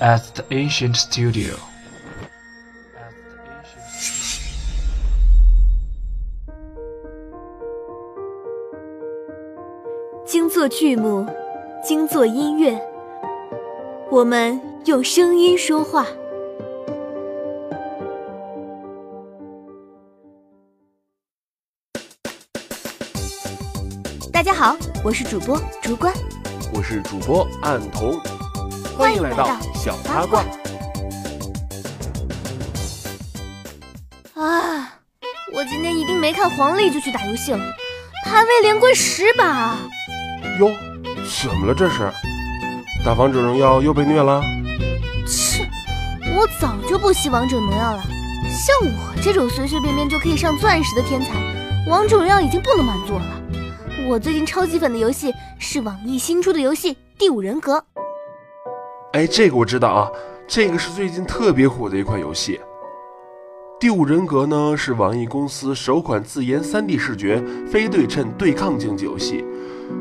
at the ancient studio. 精作剧目，精作音乐，我们用声音说话。大家好，我是主播竹关，我是主播暗童，欢迎来到小八卦。啊，我今天一定没看黄历就去打游戏了，排位连跪十把。哟，怎么了这是？打王者荣耀又被虐了？切，我早就不吸王者荣耀了。像我这种随随便便就可以上钻石的天才，王者荣耀已经不能满足我了。我最近超级粉的游戏是网易新出的游戏《第五人格》。哎，这个我知道啊，这个是最近特别火的一款游戏。《第五人格》呢是网易公司首款自研 3D 视觉非对称对抗竞技游戏。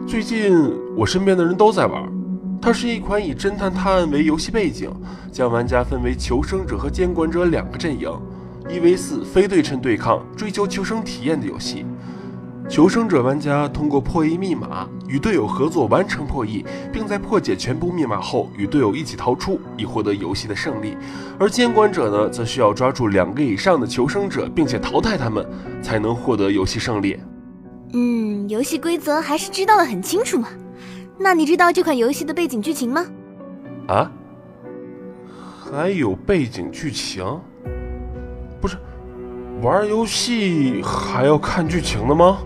最近我身边的人都在玩，它是一款以侦探探案为游戏背景，将玩家分为求生者和监管者两个阵营，一 v 四非对称对抗，追求求生体验的游戏。求生者玩家通过破译密码，与队友合作完成破译，并在破解全部密码后与队友一起逃出，以获得游戏的胜利。而监管者呢，则需要抓住两个以上的求生者，并且淘汰他们，才能获得游戏胜利。嗯，游戏规则还是知道的很清楚嘛。那你知道这款游戏的背景剧情吗？啊？还有背景剧情？不是，玩游戏还要看剧情的吗？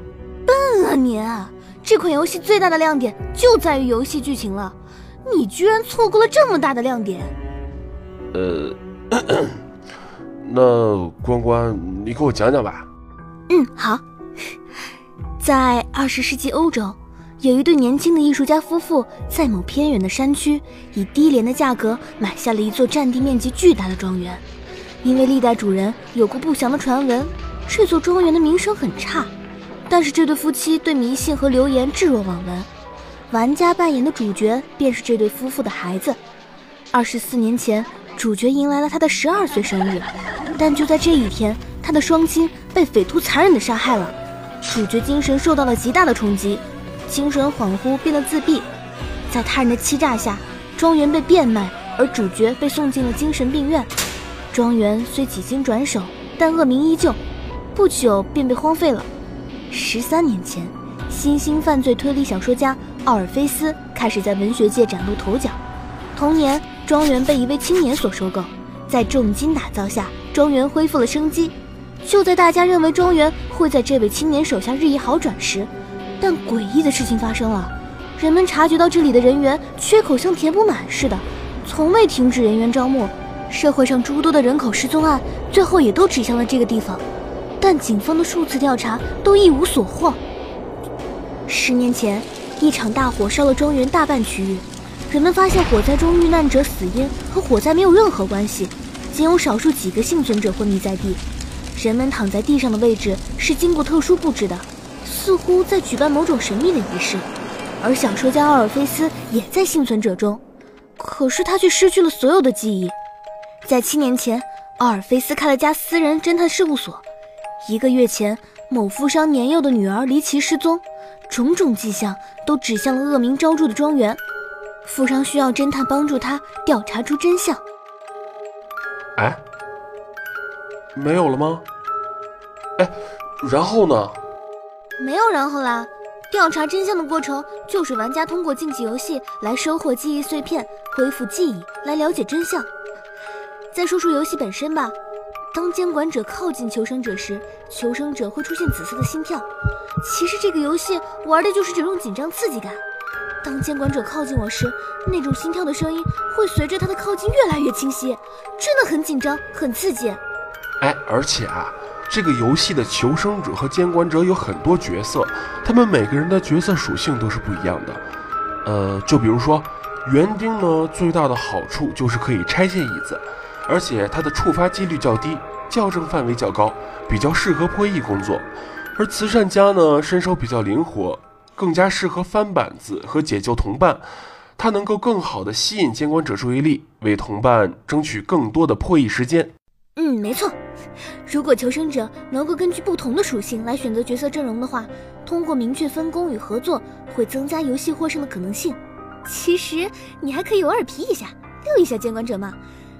笨啊！这款游戏最大的亮点就在于游戏剧情了，你居然错过了这么大的亮点。呃，那关关，你给我讲讲吧。嗯，好。在二十世纪欧洲，有一对年轻的艺术家夫妇在某偏远的山区，以低廉的价格买下了一座占地面积巨大的庄园。因为历代主人有过不祥的传闻，这座庄园的名声很差。但是这对夫妻对迷信和流言置若罔闻。玩家扮演的主角便是这对夫妇的孩子。二十四年前，主角迎来了他的十二岁生日，但就在这一天，他的双亲被匪徒残忍地杀害了。主角精神受到了极大的冲击，精神恍惚，变得自闭。在他人的欺诈下，庄园被变卖，而主角被送进了精神病院。庄园虽几经转手，但恶名依旧，不久便被荒废了。十三年前，新兴犯罪推理小说家奥尔菲斯开始在文学界崭露头角。同年，庄园被一位青年所收购，在重金打造下，庄园恢复了生机。就在大家认为庄园会在这位青年手下日益好转时，但诡异的事情发生了。人们察觉到这里的人员缺口像填不满似的，从未停止人员招募。社会上诸多的人口失踪案，最后也都指向了这个地方。但警方的数次调查都一无所获。十年前，一场大火烧了庄园大半区域，人们发现火灾中遇难者死因和火灾没有任何关系，仅有少数几个幸存者昏迷在地。人们躺在地上的位置是经过特殊布置的，似乎在举办某种神秘的仪式。而小说家奥尔菲斯也在幸存者中，可是他却失去了所有的记忆。在七年前，奥尔菲斯开了家私人侦探事务所。一个月前，某富商年幼的女儿离奇失踪，种种迹象都指向了恶名昭著的庄园。富商需要侦探帮助他调查出真相。哎。没有了吗？哎，然后呢？没有然后啦。调查真相的过程就是玩家通过竞技游戏来收获记忆碎片，恢复记忆，来了解真相。再说说游戏本身吧。当监管者靠近求生者时，求生者会出现紫色的心跳。其实这个游戏玩的就是这种紧张刺激感。当监管者靠近我时，那种心跳的声音会随着他的靠近越来越清晰，真的很紧张，很刺激。哎，而且啊，这个游戏的求生者和监管者有很多角色，他们每个人的角色属性都是不一样的。呃，就比如说，园丁呢，最大的好处就是可以拆卸椅子，而且它的触发几率较低，校正范围较高，比较适合破译工作。而慈善家呢，身手比较灵活，更加适合翻板子和解救同伴。他能够更好的吸引监管者注意力，为同伴争取更多的破译时间。嗯，没错。如果求生者能够根据不同的属性来选择角色阵容的话，通过明确分工与合作，会增加游戏获胜的可能性。其实你还可以偶尔皮一下，溜一下监管者嘛，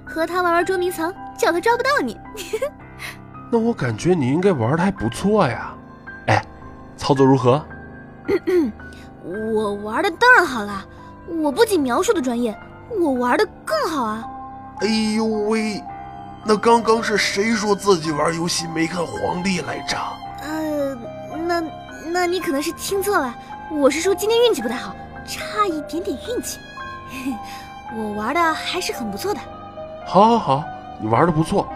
和他玩玩捉迷藏，叫他抓不到你。那我感觉你应该玩的还不错呀。哎，操作如何？我玩的当然好啦，我不仅描述的专业，我玩的更好啊。哎呦喂！那刚刚是谁说自己玩游戏没看皇帝来着？呃，那那你可能是听错了，我是说今天运气不太好，差一点点运气。我玩的还是很不错的。好，好，好，你玩的不错。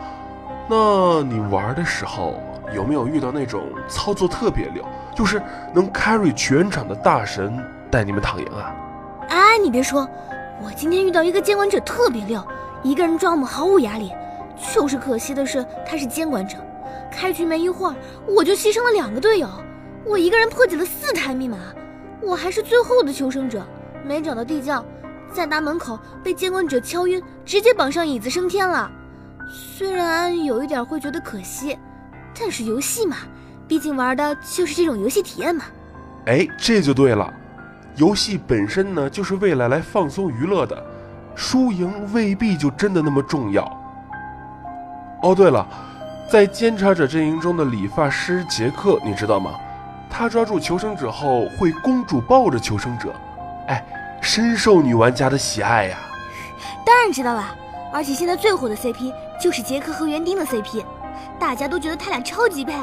那你玩的时候有没有遇到那种操作特别溜，就是能 carry 全场的大神带你们躺赢啊？哎，你别说，我今天遇到一个监管者特别溜，一个人抓我们毫无压力。就是可惜的是，他是监管者。开局没一会儿，我就牺牲了两个队友，我一个人破解了四台密码，我还是最后的求生者，没找到地窖，在大门口被监管者敲晕，直接绑上椅子升天了。虽然有一点会觉得可惜，但是游戏嘛，毕竟玩的就是这种游戏体验嘛。哎，这就对了，游戏本身呢，就是为了来放松娱乐的，输赢未必就真的那么重要。哦，对了，在监察者阵营中的理发师杰克，你知道吗？他抓住求生者后会公主抱着求生者，哎，深受女玩家的喜爱呀。当然知道了，而且现在最火的 CP 就是杰克和园丁的 CP，大家都觉得他俩超级配，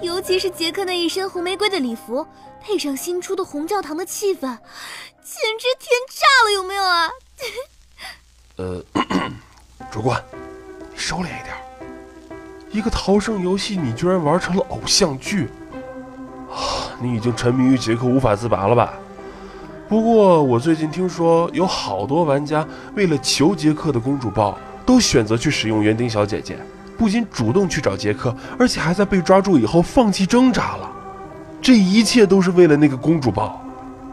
尤其是杰克那一身红玫瑰的礼服，配上新出的红教堂的气氛，简直天炸了，有没有啊？呃，主管。收敛一点，一个逃生游戏，你居然玩成了偶像剧，啊！你已经沉迷于杰克无法自拔了吧？不过我最近听说有好多玩家为了求杰克的公主抱，都选择去使用园丁小姐姐，不仅主动去找杰克，而且还在被抓住以后放弃挣扎了。这一切都是为了那个公主抱，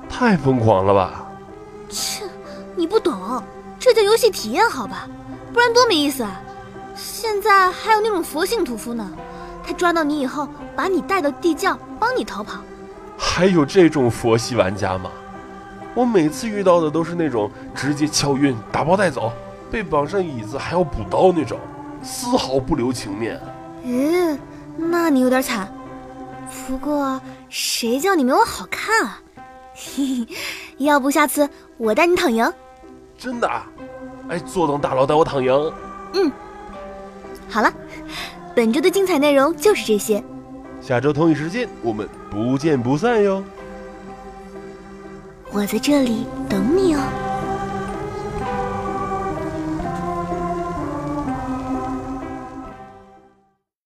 太疯狂了吧？切，你不懂，这叫游戏体验好吧？不然多没意思啊！现在还有那种佛性屠夫呢，他抓到你以后，把你带到地窖，帮你逃跑。还有这种佛系玩家吗？我每次遇到的都是那种直接敲晕、打包带走，被绑上椅子还要补刀那种，丝毫不留情面。嗯，那你有点惨。不过谁叫你没我好看啊？嘿嘿，要不下次我带你躺赢？真的？哎，坐等大佬带我躺赢。嗯。好了，本周的精彩内容就是这些。下周同一时间，我们不见不散哟！我在这里等你哦。